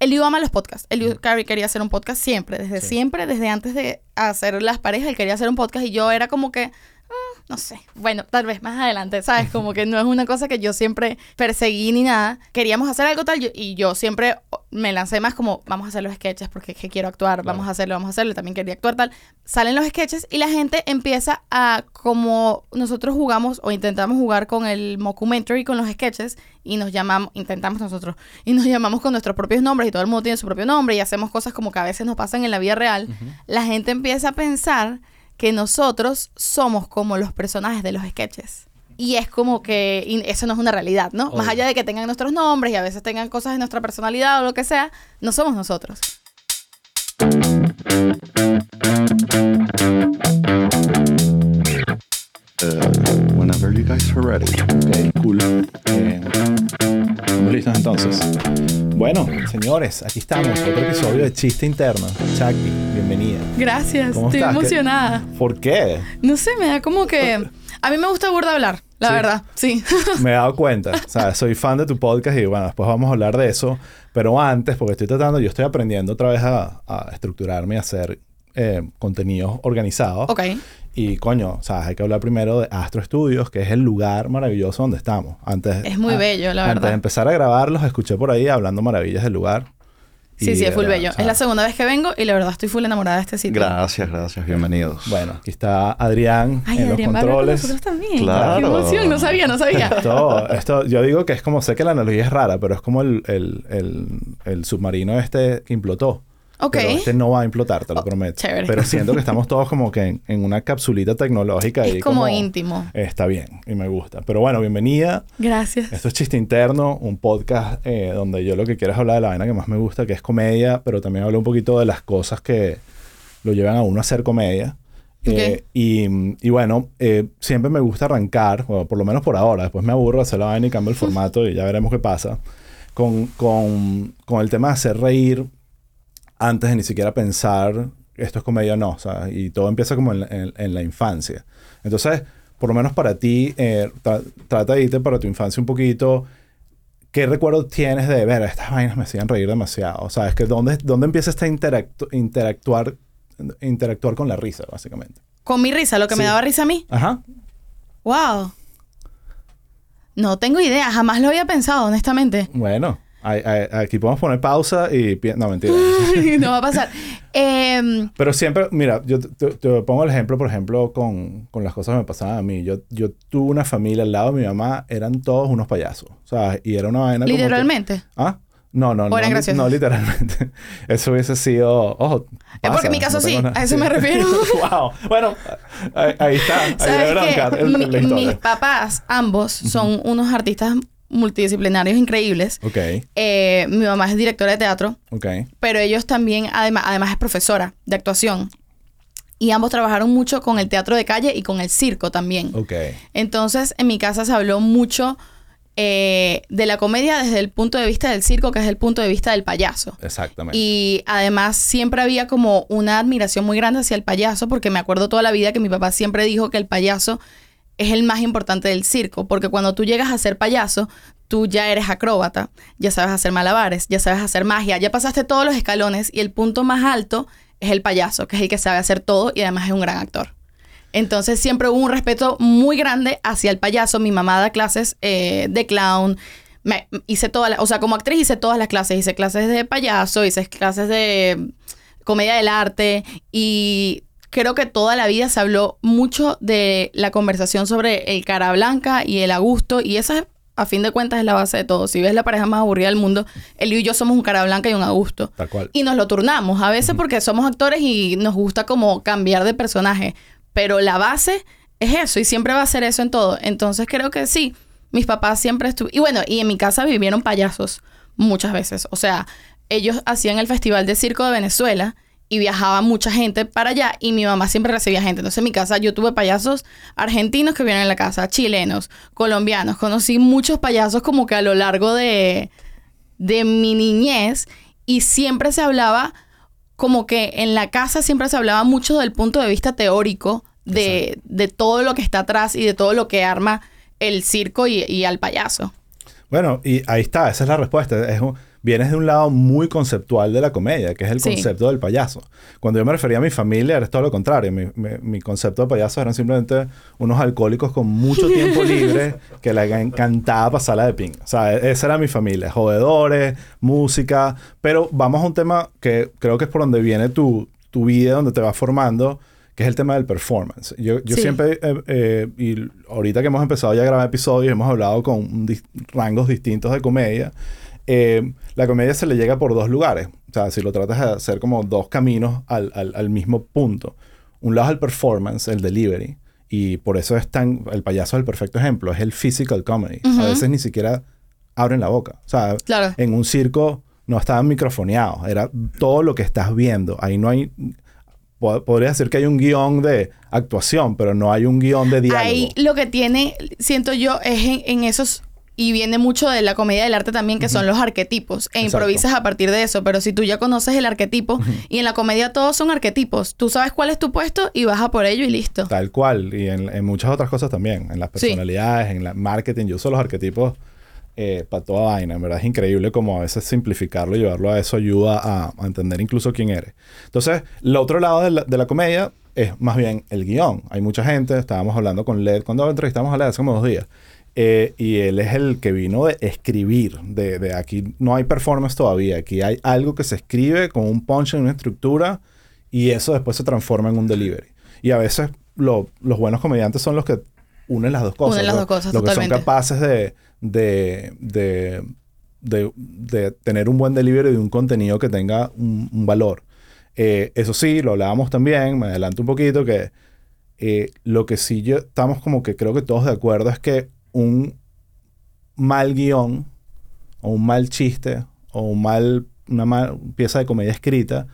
Eliu ama los podcasts. Eliu Carey quería hacer un podcast siempre, desde Sí. siempre, desde antes de hacer las parejas, él quería hacer un podcast y yo era como que, no sé, bueno, tal vez más adelante, ¿sabes? Como que no es una cosa que yo siempre perseguí ni nada. Queríamos hacer algo tal y yo siempre me lancé más como, vamos a hacer los sketches porque es que quiero actuar, vamos a hacerlo, vamos a hacerlo, también quería actuar tal. Salen los sketches y la gente empieza a, como nosotros jugamos o intentamos jugar con el mockumentary, con los sketches, y nos llamamos, intentamos nosotros, y nos llamamos con nuestros propios nombres y todo el mundo tiene su propio nombre y hacemos cosas como que a veces nos pasan en la vida real, la gente empieza a pensar que nosotros somos como los personajes de los sketches. Y es como que eso no es una realidad, ¿no? Más allá de que tengan nuestros nombres y a veces tengan cosas de nuestra personalidad o lo que sea, no somos nosotros. Uh, whenever you guys are ready. Ok, cool. Eh, Estamos listos entonces. Bueno, señores, aquí estamos. Otro episodio de Chiste Interno. Chucky, bienvenida. Gracias, ¿Cómo estoy estás? ¿Qué- emocionada. ¿Por qué? No sé, me da como que... A mí me gusta burda hablar, la Sí. verdad, sí. Me he dado cuenta. O sea, soy fan de tu podcast y bueno, después vamos a hablar de eso. Pero antes, porque estoy tratando, yo estoy aprendiendo otra vez a, a estructurarme y a hacer eh, contenidos organizados. ok. Y coño, o sea, hay que hablar primero de Astro Studios, que es el lugar maravilloso donde estamos. Antes, Es muy a- bello, la Antes verdad. de empezar a grabarlos, escuché por ahí hablando maravillas del lugar. Sí, sí, es full era, bello. o sea, es la segunda vez que vengo y la verdad estoy full enamorada de este sitio. Gracias, gracias, bienvenidos. Bueno, aquí está Adrián Ay, en Adrián los va a hablar con controles. nosotros también. Claro. Qué emoción, no sabía, no sabía. Esto, esto, yo digo que es como, sé que la analogía es rara, pero es como el, el, el, el submarino este que implotó. Ok. Pero este no va a implotar, te lo Oh, prometo. chévere. Pero siento que estamos todos como que en, en una capsulita tecnológica. Es y como íntimo. Está bien y me gusta. Pero bueno, bienvenida. Gracias. Esto es Chiste Interno, un podcast eh, donde yo lo que quiero es hablar de la vaina que más me gusta, que es comedia, pero también hablo un poquito de las cosas que lo llevan a uno a hacer comedia. Eh, y, y bueno, eh, siempre me gusta arrancar, o por lo menos por ahora, después me aburro de hacer la vaina y cambio el formato y ya veremos qué pasa, con, con, con el tema de hacer reír antes de ni siquiera pensar esto es comedia o no, o sea, y todo empieza como en, la- en- en la infancia. Entonces, por lo menos para ti, eh, tra- trata de irte para tu infancia un poquito. ¿Qué recuerdo tienes de ver? Estas vainas me hacían reír demasiado. O sea, es que ¿dónde, dónde empieza este interactu- interactuar, interactuar con la risa, básicamente? Con mi risa, lo que me daba risa a mí. Ajá. Wow. No tengo idea, jamás lo había pensado, honestamente. Bueno, aquí podemos poner pausa y... No, mentira. no va a pasar. Em, Pero siempre, mira, yo te, pongo el ejemplo, por ejemplo, con, con las cosas que me pasaban a mí. Yo, yo tuve una familia al lado de mi mamá, eran todos unos payasos. O sea, y era una vaina como que- literalmente. ¿Ah? No, no, ¿O no, graciosos? no literalmente. Eso hubiese sido... Ojo, Es porque en mi caso no sí, nada- a eso me refiero. wow. Bueno, ahí, ahí está. Ahí ¿Sabes el- Mi- la mis papás, ambos, son unos artistas multidisciplinarios increíbles. Ok, Eh, mi mamá es directora de teatro, ok. pero ellos también, además, además es profesora de actuación. Y ambos trabajaron mucho con el teatro de calle y con el circo también. Ok. Entonces, en mi casa se habló mucho eh, de la comedia desde el punto de vista del circo, que es el punto de vista del payaso. Exactamente. Y además siempre había como una admiración muy grande hacia el payaso, porque me acuerdo toda la vida que mi papá siempre dijo que el payaso es el más importante del circo, porque cuando tú llegas a ser payaso, tú ya eres acróbata, ya sabes hacer malabares, ya sabes hacer magia, ya pasaste todos los escalones y el punto más alto es el payaso, que es el que sabe hacer todo y además es un gran actor. Entonces siempre hubo un respeto muy grande hacia el payaso. Mi mamá da clases eh, de clown. Me, hice todas o sea, como actriz hice todas las clases. Hice clases de payaso, hice clases de comedia del arte y creo que toda la vida se habló mucho de la conversación sobre el cara blanca y el a gusto y esa a fin de cuentas es la base de todo. Si ves la pareja más aburrida del mundo, él y yo somos un cara blanca y un a gusto. Tal cual. Y nos lo turnamos, a veces porque somos actores y nos gusta como cambiar de personaje. Pero la base es eso y siempre va a ser eso en todo. Entonces creo que sí, mis papás siempre estuvieron... Y bueno, y en mi casa vivieron payasos muchas veces. O sea, ellos hacían el Festival de Circo de Venezuela y viajaba mucha gente para allá y mi mamá siempre recibía gente. Entonces en mi casa yo tuve payasos argentinos que vinieron en la casa, chilenos, colombianos. Conocí muchos payasos como que a lo largo de, de mi niñez y siempre se hablaba como que en la casa siempre se hablaba mucho del punto de vista teórico de, de todo lo que está atrás y de todo lo que arma el circo y, y al payaso. Bueno, y ahí está, esa es la respuesta. Es un- vienes de un lado muy conceptual de la comedia, que es el concepto del payaso. Cuando yo me refería a mi familia, era todo lo contrario. Mi, concepto de payaso eran simplemente unos alcohólicos con mucho tiempo libre que les encantaba pasarla de ping. O sea, e-, esa era mi familia. Jodedores, música. Pero vamos a un tema que creo que es por donde viene tu, tu vida, donde te vas formando que es el tema del performance. Yo, yo siempre, eh, eh, y ahorita que hemos empezado ya a grabar episodios, hemos hablado con rangos distintos de comedia. Eh, la comedia se le llega por dos lugares. O sea, si lo tratas de hacer como dos caminos al, al, mismo punto. Un lado es el performance, el delivery. Y por eso es tan... El payaso es el perfecto ejemplo. Es el physical comedy. A veces ni siquiera abren la boca. O sea, en un circo no estaban microfoneados. Era todo lo que estás viendo. Ahí no hay podría decir que hay un guion de actuación, pero no hay un guion de diálogo. Ahí lo que tiene, siento yo, es en, esos y viene mucho de la comedia del arte también, que son los arquetipos. E improvisas a partir de eso. Pero si tú ya conoces el arquetipo, y en la comedia todos son arquetipos, tú sabes cuál es tu puesto y vas a por ello y listo. Tal cual. Y en, muchas otras cosas también. En las personalidades, en el marketing. Yo uso los arquetipos eh, para toda vaina. En verdad es increíble como a veces simplificarlo y llevarlo a eso ayuda a, entender incluso quién eres. Entonces, el otro lado de la, comedia es más bien el guion. Hay mucha gente, estábamos hablando con Led, cuando entrevistamos a Led hace como dos días, eh, y él es el que vino de escribir, de, aquí no hay performance todavía, aquí hay algo que se escribe con un punch en una estructura y eso después se transforma en un delivery. Y a veces los buenos comediantes son los que unen las dos cosas. Unen las dos cosas, Los que son capaces de, de, de, de, tener un buen delivery de un contenido que tenga un, valor. Eh, eso sí, lo hablábamos también, me adelanto un poquito, que eh, lo que sí yo estamos como que creo que todos de acuerdo es que un mal guion o un mal chiste o un mal, una mal pieza de comedia escrita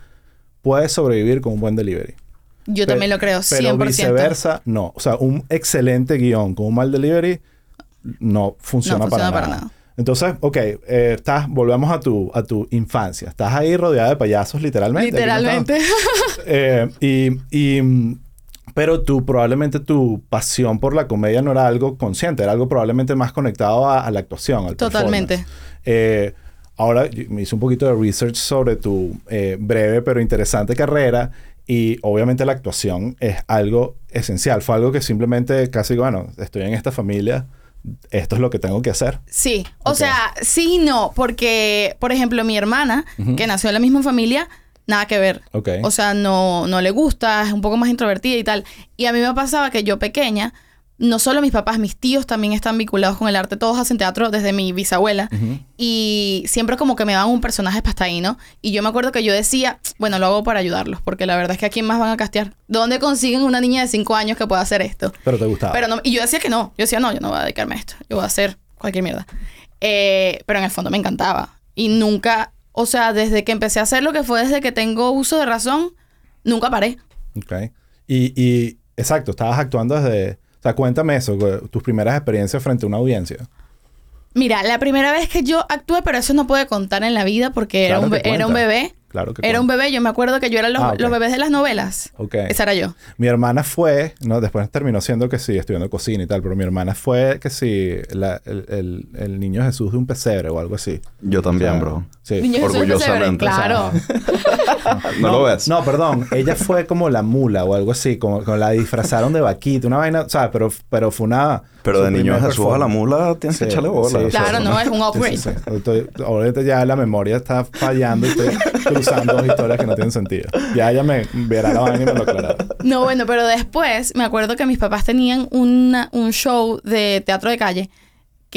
puede sobrevivir con un buen delivery. Yo también lo creo, 100%. Pero viceversa, no. O sea, un excelente guion con un mal delivery no funciona, para, nada. Entonces, ok, eh, estás, volvemos a tu, a tu infancia. Estás ahí rodeada de payasos, literalmente. Literalmente. Eh, y, pero tú, probablemente tu pasión por la comedia no era algo consciente, era algo probablemente más conectado a, la actuación. Al Totalmente. Eh, ahora me hice un poquito de research sobre tu breve pero interesante carrera y obviamente la actuación es algo esencial. Fue algo que simplemente casi, bueno, estoy en esta familia esto es lo que tengo que hacer. Sí, o sea, sí y no, porque, por ejemplo, mi hermana, que nació en la misma familia, nada que ver. O sea, no, no le gusta, es un poco más introvertida y tal. Y a mí me pasaba que yo pequeña, no solo mis papás, mis tíos también están vinculados con el arte. Todos hacen teatro desde mi bisabuela. Y siempre como que me dan un personaje ¿no? Y yo me acuerdo que yo decía, bueno, lo hago para ayudarlos. Porque la verdad es que a quién más van a castear. ¿Dónde consiguen una niña de 5 años que pueda hacer esto? Pero te gustaba. Pero no, y yo decía que no. Yo decía, no, yo no voy a dedicarme a esto. Yo voy a hacer cualquier mierda. Eh, pero en el fondo me encantaba. Y nunca, o sea, desde que empecé a hacer lo que fue desde que tengo uso de razón, nunca paré. Ok. Y, y exacto, estabas actuando desde o sea, cuéntame eso, tus primeras experiencias frente a una audiencia. Mira, la primera vez que yo actué, pero eso no puede contar en la vida porque era, un, era un bebé. Claro que Era un bebé, yo me acuerdo que yo era los, ah, bebés de las novelas. Ok. Esa era yo. Mi hermana fue, no, después terminó siendo que sí, estudiando cocina y tal, pero mi hermana fue que sí, el, niño Jesús de un pesebre o algo así. Yo también, bro. Sí. Niño Orgullosamente. claro. no, lo ves. No, perdón. Ella fue como la mula o algo así, como, la disfrazaron de vaquita, una vaina, o sea, pero, pero fue una... Pero de niño Jesús a la mula tienes que echarle bola. claro, no, es un upgrade. ahorita ya la memoria está fallando y estoy cruzando dos historias que no tienen sentido. Ya ella me verá la vaina y me lo aclarará. No, bueno, pero después me acuerdo que mis papás tenían una, un show de teatro de calle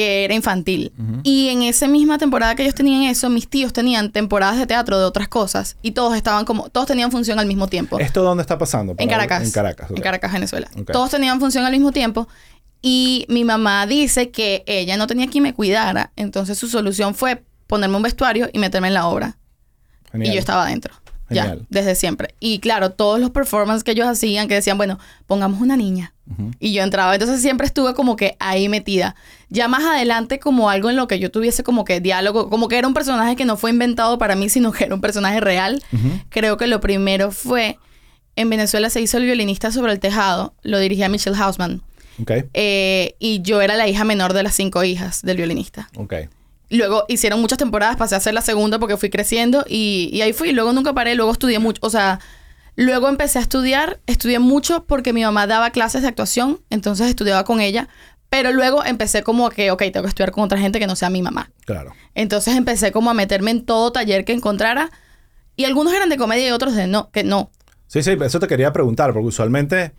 que era infantil. Y en esa misma temporada que ellos tenían eso, mis tíos tenían temporadas de teatro de otras cosas y todos estaban como, todos tenían función al mismo tiempo. ¿Esto dónde está pasando? En Caracas. En Caracas. En Caracas, Venezuela. Todos tenían función al mismo tiempo y mi mamá dice que ella no tenía quien me cuidara, entonces su solución fue ponerme un vestuario y meterme en la obra. Y yo estaba adentro. Ya, desde siempre. Y claro, todos los performances que ellos hacían, que decían, bueno, pongamos una niña. Y yo entraba. Entonces siempre estuve como que ahí metida. Ya más adelante, como algo en lo que yo tuviese como que diálogo, como que era un personaje que no fue inventado para mí, sino que era un personaje real. Creo que lo primero fue, en Venezuela se hizo el violinista sobre el tejado, lo dirigía Michelle Hausman. Okay. Eh, y yo era la hija menor de las cinco hijas del violinista. Okay. Luego hicieron muchas temporadas, pasé a hacer la segunda porque fui creciendo y, y ahí fui. Luego nunca paré, luego estudié mucho. O sea, luego empecé a estudiar, estudié mucho porque mi mamá daba clases de actuación, entonces estudiaba con ella. Pero luego empecé como que, ok, tengo que estudiar con otra gente que no sea mi mamá. Claro. Entonces empecé como a meterme en todo taller que encontrara. Y algunos eran de comedia y otros de no, que no. Sí, sí, eso te quería preguntar, porque usualmente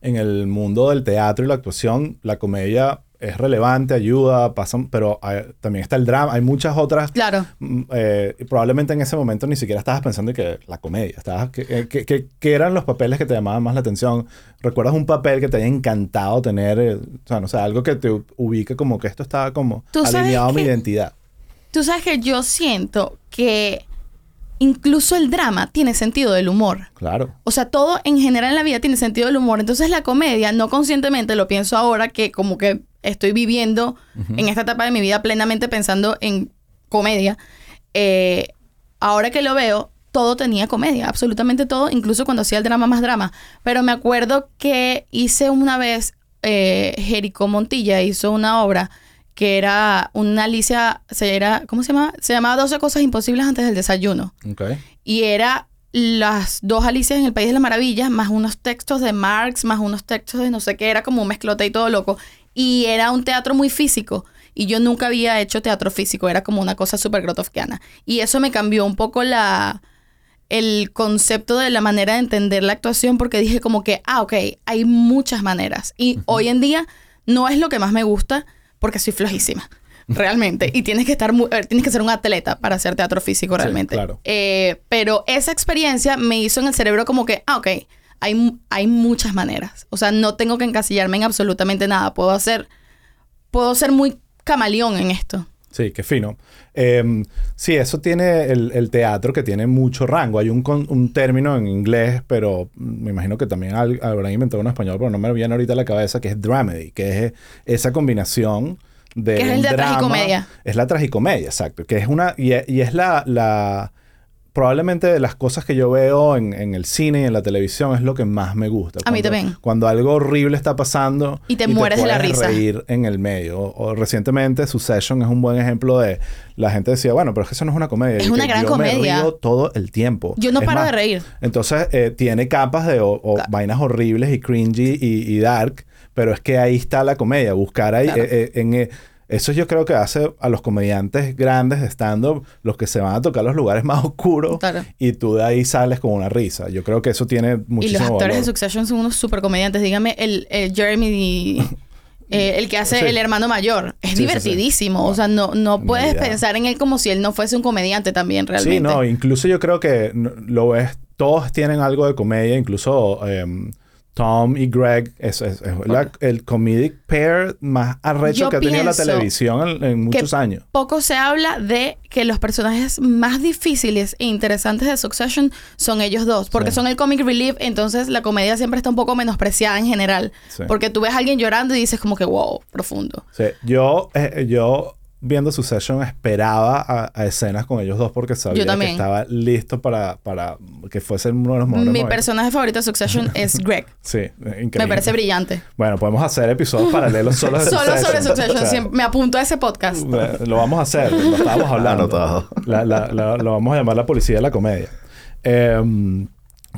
en el mundo del teatro y la actuación, la comedia es relevante, ayuda, pasan, pero también está el drama, hay muchas otras. Claro. Mm, eh, probablemente en ese momento ni siquiera estabas pensando en que la comedia, estabas, que, que, eran los papeles que te llamaban más la atención. ¿Recuerdas un papel que te haya encantado tener? Eh, o sea, no sé, algo que te ubique como que esto estaba como alineado a mi identidad. Tú sabes que yo siento que incluso el drama tiene sentido del humor. Claro. O sea, todo en general en la vida tiene sentido del humor. Entonces la comedia, no conscientemente, lo pienso ahora que como que estoy viviendo en esta etapa de mi vida plenamente pensando en comedia. Eh, ahora que lo veo, todo tenía comedia, absolutamente todo, incluso cuando hacía el drama más drama. Pero me acuerdo que hice una vez, eh, Jerico Montilla hizo una obra que era una Alicia, se era, ¿cómo se llama? Se llamaba 12 cosas imposibles antes del desayuno. Okay. Y era las dos Alicias en el País de la Maravilla, más unos textos de Marx, más unos textos de no sé qué, era como un mezclote y todo loco. Y era un teatro muy físico. Y yo nunca había hecho teatro físico, era como una cosa súper grotofkiana. Y eso me cambió un poco la, el concepto de la manera de entender la actuación porque dije como que, ah, ok, hay muchas maneras. Y hoy en día no es lo que más me gusta, porque soy flojísima. Realmente. Y tienes que estar eh, tienes que ser un atleta para hacer teatro físico realmente. claro. Eh, pero esa experiencia me hizo en el cerebro como que, ah, ok, hay, hay muchas maneras. O sea, no tengo que encasillarme en absolutamente nada. Puedo hacer, puedo ser muy camaleón en esto. Sí, qué fino. Em, sí, eso tiene el, teatro que tiene mucho rango. Hay un, un, término en inglés, pero me imagino que también habrán inventado en español, pero no me viene ahorita a la cabeza, que es dramedy, que es esa combinación de. Que es el de la tragicomedia. Es la tragicomedia, exacto. Que es una. Y, es la, la probablemente de las cosas que yo veo en, el cine y en la televisión es lo que más me gusta. a mí también. Cuando algo horrible está pasando y te mueres de la risa. reír en el medio. O, recientemente Succession es un buen ejemplo de la gente decía, bueno, pero es que eso no es una comedia. Es una gran yo comedia. Me río todo el tiempo. Yo no paro de reír. Entonces eh, tiene capas de vainas horribles y cringy y, dark, pero es que ahí está la comedia. Buscar ahí eh, eh, en eso yo creo que hace a los comediantes grandes de stand-up los que se van a tocar los lugares más oscuros y tú de ahí sales con una risa. Yo creo que eso tiene muchísimo Y los actores de Succession son unos super comediantes. Dígame, el, Jeremy... Eh, el que hace el hermano mayor. Es divertidísimo. o sea, no, no puedes pensar en él como si él no fuese un comediante también, realmente. Sí, no. Incluso yo creo que lo ves... Todos tienen algo de comedia. Incluso... Em, Tom y Greg es, el comedic pair más arrecho que ha tenido la televisión en, muchos años. Poco se habla de que los personajes más difíciles e interesantes de Succession son ellos dos, porque son el comic relief, entonces la comedia siempre está un poco menospreciada en general, porque tú ves a alguien llorando y dices como que wow, profundo. Sí, yo, eh, yo viendo Succession esperaba a, escenas con ellos dos porque sabía que estaba listo para, para que fuese uno de los mejores Mi personaje favorito de Succession es Greg. Sí, increíble. Me parece brillante. Bueno, podemos hacer episodios paralelos solo de Solo sobre Succession. me apunto a ese podcast. Lo vamos a hacer. Lo estábamos hablando. La, la, lo vamos a llamar la policía de la comedia. Eh,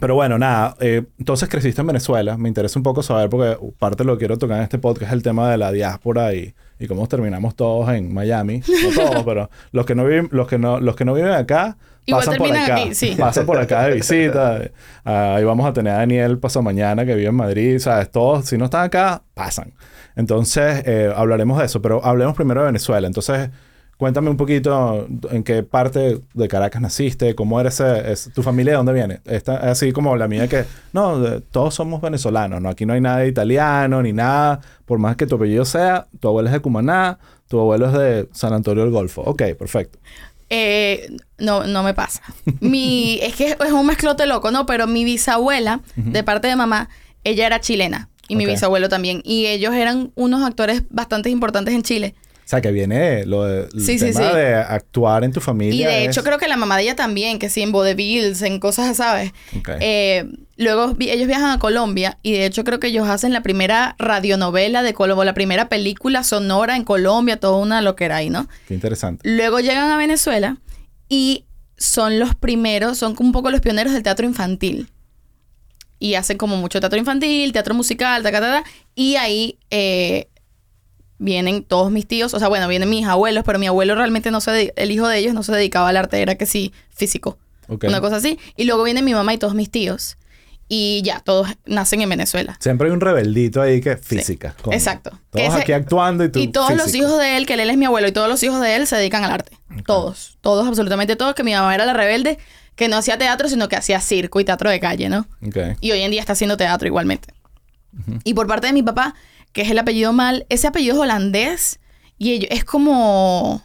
pero bueno, nada, eh, entonces creciste en Venezuela. Me interesa un poco saber, porque parte de lo que quiero tocar en este podcast es el tema de la diáspora y, y cómo terminamos todos en Miami. No todos, pero los que no viven, los que no, los que no viven acá pasan por acá. Aquí, sí. Pasan por acá de visita. ahí vamos a tener a Daniel paso mañana que vive en Madrid. ¿Sabes? Todos, si no están acá, pasan. Entonces, eh, hablaremos de eso. Pero hablemos primero de Venezuela. Entonces, Cuéntame un poquito en qué parte de Caracas naciste, cómo eres, es, tu familia de dónde viene. Está así como la mía que, no, todos somos venezolanos, ¿no? Aquí no hay nada de italiano ni nada, por más que tu apellido sea, tu abuelo es de Cumaná, tu abuelo es de San Antonio del Golfo. Ok, perfecto. Eh, no, no me pasa. Mi, es que es un mezclote loco, ¿no? Pero mi bisabuela, de parte de mamá, ella era chilena. Y mi bisabuelo también. Y ellos eran unos actores bastante importantes en Chile. O sea, que viene lo de, el tema de actuar en tu familia. Y de hecho, creo que la mamá de ella también, que sí, en vodevils, en cosas, ¿sabes? Eh, luego ellos viajan a Colombia y de hecho creo que ellos hacen la primera radionovela de Colombia, la primera película sonora en Colombia, toda una lo que era ahí, ¿no? Qué interesante. Luego llegan a Venezuela y son los primeros, son un poco los pioneros del teatro infantil. Y hacen como mucho teatro infantil, teatro musical, ta, ta, ta, y ahí eh, vienen todos mis tíos, o sea, bueno, vienen mis abuelos, pero mi abuelo realmente no se, el hijo de ellos no se dedicaba al arte, era que sí, físico. Una cosa así. Y luego viene mi mamá y todos mis tíos. Y ya, todos nacen en Venezuela. Siempre hay un rebeldito ahí que física. exacto. Todos aquí actuando y tú Y todos los hijos de él, que él es mi abuelo, y todos los hijos de él se dedican al arte. Todos. Todos, absolutamente todos. Que mi mamá era la rebelde, que no hacía teatro, sino que hacía circo y teatro de calle, ¿no? Y hoy en día está haciendo teatro igualmente. Y por parte de mi papá, que es el apellido mal, ese apellido es holandés y ellos, es como...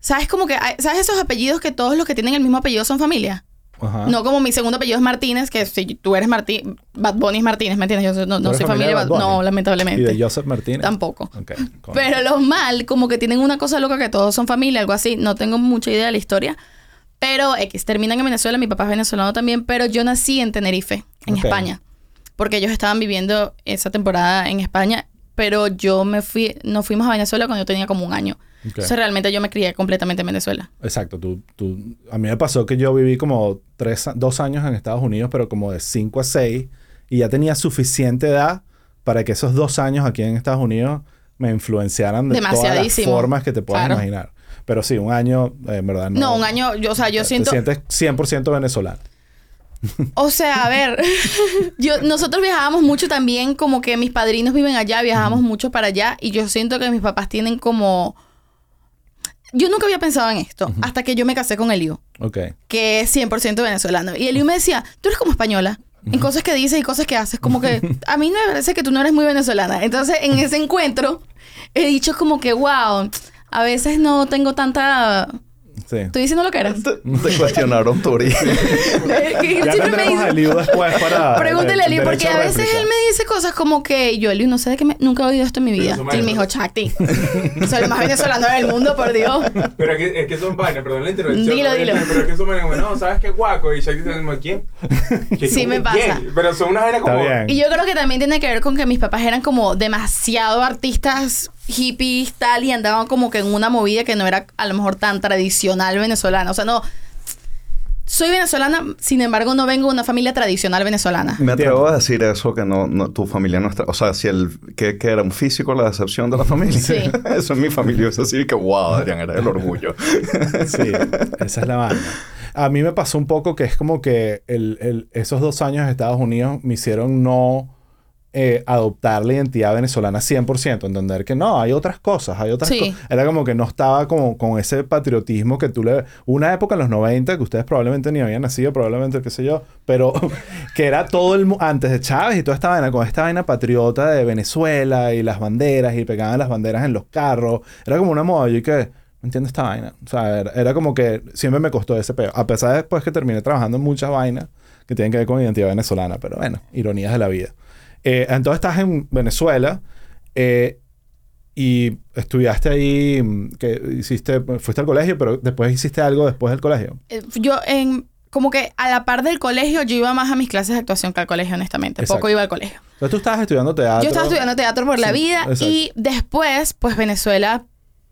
¿Sabes como que... ¿Sabes esos apellidos que todos los que tienen el mismo apellido son familia? Ajá. No como mi segundo apellido es Martínez, que si tú eres Martín, Bad Bunny es Martínez, ¿me entiendes? Yo no, no soy familia de Bad, Bunny? No, lamentablemente. ¿Y de Joseph Martínez? Tampoco. Pero los mal, como que tienen una cosa loca que todos son familia, algo así. No tengo mucha idea de la historia. Pero X, terminan en Venezuela, mi papá es venezolano también, pero yo nací en Tenerife, en España porque ellos estaban viviendo esa temporada en España, pero yo me fui, nos fuimos a Venezuela cuando yo tenía como un año. Entonces realmente yo me crié completamente en Venezuela. Exacto. Tú, tú, a mí me pasó que yo viví como tres, dos años en Estados Unidos, pero como de cinco a seis, y ya tenía suficiente edad para que esos dos años aquí en Estados Unidos me influenciaran de todas las formas que te puedas imaginar. Pero sí, un año, eh, en verdad, no. No, un año, yo, o sea, yo siento... Te sientes 100% venezolano. O sea, a ver, yo, nosotros viajábamos mucho también, como que mis padrinos viven allá, viajábamos mucho para allá y yo siento que mis papás tienen como... Yo nunca había pensado en esto hasta que yo me casé con Eliu. Ok. Que es 100% venezolano. Y Eliu me decía, tú eres como española. En cosas que dices y cosas que haces. Como que a mí me parece que tú no eres muy venezolana. Entonces, en ese encuentro, he dicho como que, wow, a veces no tengo tanta Sí. ¿Estoy diciendo lo que eras? Te, cuestionaron, Tori. ya tendremos a Eliu después para... Pregúntele a Eliu, porque a veces él me dice cosas como que... Yo, Eliu, no sé de qué me... Nunca he oído esto en mi vida. Y me dijo, Chacti. Soy el más venezolano del mundo, por Dios. Pero es que, es que son vainas, perdón la intervención. Dilo, dilo. Pero es que son vainas como, no, ¿sabes qué guaco? Y Chacti dice, ¿quién? Sí me pasa. Pero son unas vainas como... Y yo creo que también tiene que ver con que mis papás eran como demasiado artistas hippies tal y andaban como que en una movida que no era a lo mejor tan tradicional venezolana. O sea, no. Soy venezolana, sin embargo, no vengo de una familia tradicional venezolana. Me atrevo a decir eso, que no, tu familia no está... O sea, si el... Que, que era un físico la decepción de la familia. Sí. eso es mi familia. Es así que, wow, Adrián, era el orgullo. sí, esa es la banda. A mí me pasó un poco que es como que el, el, esos dos años en Estados Unidos me hicieron no eh, adoptar la identidad venezolana 100%, entender que no, hay otras cosas, hay otras cosas. Era como que no estaba como con ese patriotismo que tú le... Una época en los 90 que ustedes probablemente ni habían nacido, probablemente, qué sé yo, pero que era todo el... Antes de Chávez y toda esta vaina, con esta vaina patriota de Venezuela y las banderas y pegaban las banderas en los carros. Era como una moda. Yo que... No entiendo esta vaina. O sea, era, como que siempre me costó ese peo. A pesar de después que terminé trabajando en muchas vainas que tienen que ver con identidad venezolana. Pero bueno, ironías de la vida. Eh, entonces estás en Venezuela eh, y estudiaste ahí, mm, que hiciste, fuiste al colegio, pero después hiciste algo después del colegio. Eh, yo en como que a la par del colegio yo iba más a mis clases de actuación que al colegio, honestamente. Poco iba al colegio. Entonces tú estabas estudiando teatro. Yo estaba estudiando teatro por la vida y después, pues Venezuela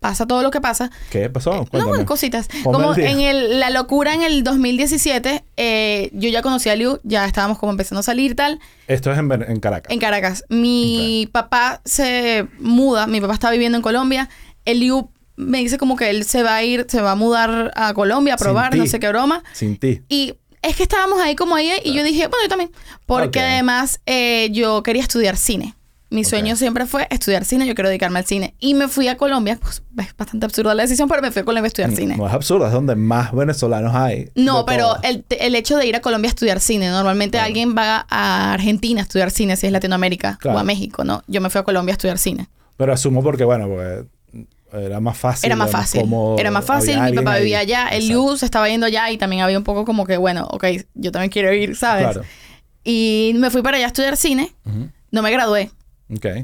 pasa todo lo que pasa. ¿Qué pasó? No, cositas. como en el, la locura en el 2017, eh, yo ya conocí a Liu, ya estábamos como empezando a salir tal. Esto es en, en Caracas. En Caracas. Mi papá se muda, mi papá está viviendo en Colombia. El Liu me dice como que él se va a ir, se va a mudar a Colombia a probar, no sé qué broma. Sin ti. Y es que estábamos ahí como ahí y yo dije, bueno, yo también. Porque además eh, yo quería estudiar cine. Mi sueño siempre fue estudiar cine, yo quiero dedicarme al cine. Y me fui a Colombia, pues es bastante absurda la decisión, pero me fui a Colombia a estudiar cine. No es absurda, es donde más venezolanos hay. No, pero el, el, hecho de ir a Colombia a estudiar cine, normalmente alguien va a Argentina a estudiar cine si es Latinoamérica o a México, ¿no? Yo me fui a Colombia a estudiar cine. Pero asumo porque, bueno, porque era más fácil. Era más fácil. Era más fácil. Mi papá vivía allá. El Liu se estaba yendo allá y también había un poco como que, bueno, ok, yo también quiero ir, ¿sabes? Claro. Y me fui para allá a estudiar cine. No me gradué.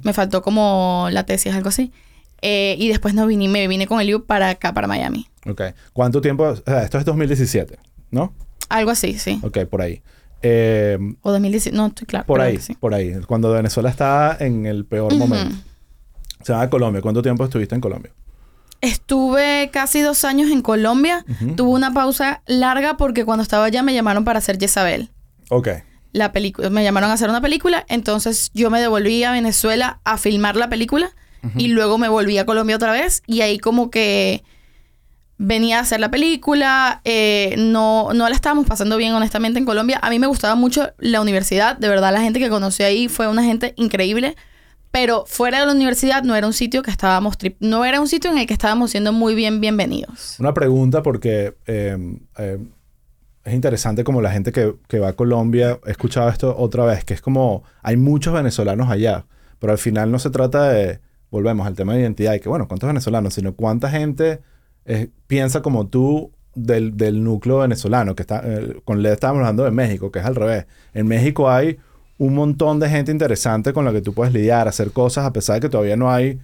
Me faltó como la tesis, algo así. Eh, y después no vine, me vine con el U para acá, para Miami. Ok. ¿Cuánto tiempo? O sea, esto es 2017, ¿no? Algo así, sí. Ok, por ahí. Eh, o 2017, no estoy claro. Por ahí, por ahí. Cuando Venezuela estaba en el peor momento. Se va a Colombia. ¿Cuánto tiempo estuviste en Colombia? Estuve casi dos años en Colombia. Tuve una pausa larga porque cuando estaba allá me llamaron para hacer Jezabel. Ok. La película. Me llamaron a hacer una película. Entonces yo me devolví a Venezuela a filmar la película. Y luego me volví a Colombia otra vez. Y ahí como que venía a hacer la película. Eh, no, no la estábamos pasando bien, honestamente, en Colombia. A mí me gustaba mucho la universidad. De verdad, la gente que conocí ahí fue una gente increíble. Pero fuera de la universidad no era un sitio que estábamos... No era un sitio en el que estábamos siendo muy bien bienvenidos. Una pregunta porque... Em, em, es interesante como la gente que, que, va a Colombia, he escuchado esto otra vez, que es como hay muchos venezolanos allá, pero al final no se trata de, volvemos al tema de identidad, y que bueno, ¿cuántos venezolanos? Sino cuánta gente piensa como tú del, del núcleo venezolano, que está, eh, con le estábamos hablando de México, que es al revés. En México hay un montón de gente interesante con la que tú puedes lidiar, hacer cosas, a pesar de que todavía no hay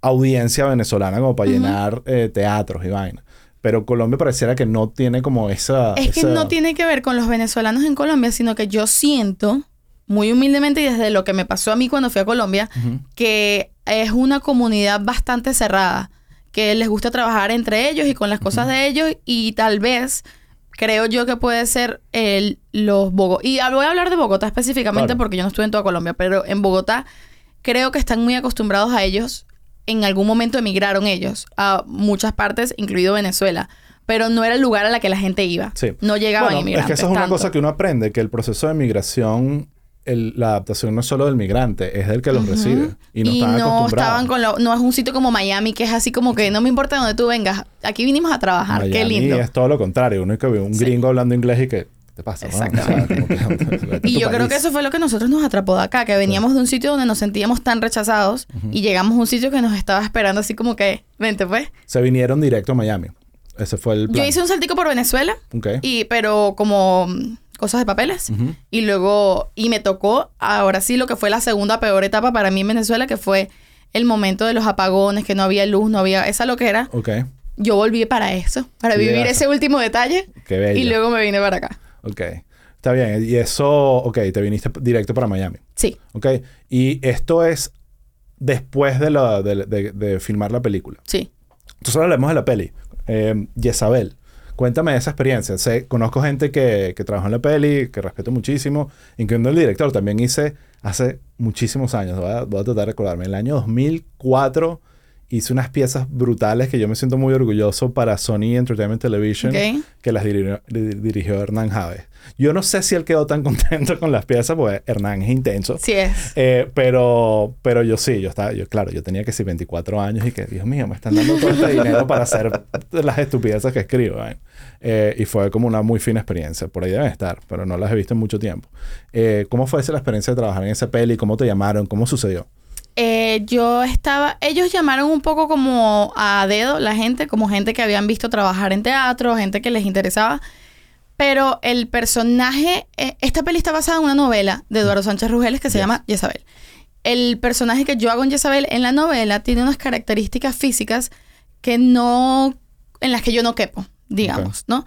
audiencia venezolana como para llenar eh, teatros y vainas. Pero Colombia pareciera que no tiene como esa... Es que no tiene que ver con los venezolanos en Colombia, sino que yo siento, muy humildemente y desde lo que me pasó a mí cuando fui a Colombia, que es una comunidad bastante cerrada que les gusta trabajar entre ellos y con las cosas de ellos y tal vez creo yo que puede ser el, los Bogotá. Y voy a hablar de Bogotá específicamente porque yo no estuve en toda Colombia, pero en Bogotá creo que están muy acostumbrados a ellos. En algún momento emigraron ellos a muchas partes, incluido Venezuela. Pero no era el lugar a la que la gente iba. No llegaban bueno, inmigrantes. Es que eso es una cosa que uno aprende, que el proceso de migración la adaptación no es solo del migrante, es del que los recibe. Y no, no estaban con lo, No es un sitio como Miami que es así como que no me importa dónde tú vengas. Aquí vinimos a trabajar. Qué lindo. es todo lo contrario. Uno que ve un gringo hablando inglés y que... te pasa? y yo creo que eso fue lo que nosotros nos atrapó de acá, que veníamos de un sitio donde nos sentíamos tan rechazados y llegamos a un sitio que nos estaba esperando así como que, vente pues. Se vinieron directo a Miami. Ese fue el plan. Yo hice un saltico por Venezuela. Y, pero como cosas de papeles. Y luego, y me tocó, ahora sí, lo que fue la segunda peor etapa para mí en Venezuela, que fue el momento de los apagones, que no había luz, no había esa lo que era. Ok. Yo volví para eso, para vivir ese último detalle. Qué bello. Y luego me vine para acá. Ok. Está bien. Y eso, ok, te viniste directo para Miami. Sí. Ok. Y esto es después de, la, de, filmar la película. Sí. Entonces hablemos de la peli. Eh, Jezabel. Cuéntame esa experiencia. Sé, conozco gente que, que trabajó en la peli, que respeto muchísimo, incluyendo el director. También hice hace muchísimos años, voy a, voy a tratar de recordarme, en el año 2004 hice unas piezas brutales que yo me siento muy orgulloso para Sony Entertainment Television, que las dirigió, Hernán Javes. Yo no sé si él quedó tan contento con las piezas, porque Hernán es intenso. Sí es. Eh, pero, pero yo sí, yo estaba, yo, claro, yo tenía que sí 24 años y que, Dios mío, me están dando todo este dinero para hacer las estupideces que escribo. Eh, y fue como una muy fina experiencia. Por ahí deben estar, pero no las he visto en mucho tiempo. Eh, ¿Cómo fue esa la experiencia de trabajar en esa peli? ¿Cómo te llamaron? ¿Cómo sucedió? Eh, yo estaba, ellos llamaron un poco como a dedo la gente, como gente que habían visto trabajar en teatro, gente que les interesaba. Pero el personaje, eh, esta peli está basada en una novela de Eduardo Sánchez Rugeles que se llama Jezabel. El personaje que yo hago en Jezabel en la novela tiene unas características físicas que no, en las que yo no quepo, digamos, ¿no?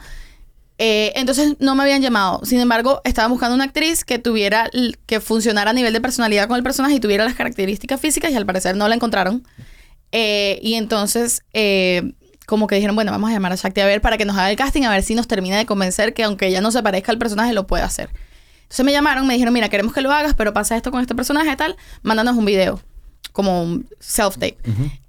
Eh, entonces no me habían llamado. Sin embargo, estaba buscando una actriz que tuviera, que funcionara a nivel de personalidad con el personaje y tuviera las características físicas y al parecer no la encontraron. Eh, y entonces, eh, como que dijeron, bueno, vamos a llamar a Shakti a ver para que nos haga el casting, a ver si nos termina de convencer que aunque ella no se parezca al personaje, lo puede hacer. Entonces me llamaron, me dijeron, mira, queremos que lo hagas, pero pasa esto con este personaje y tal, mándanos un video como un self-tape.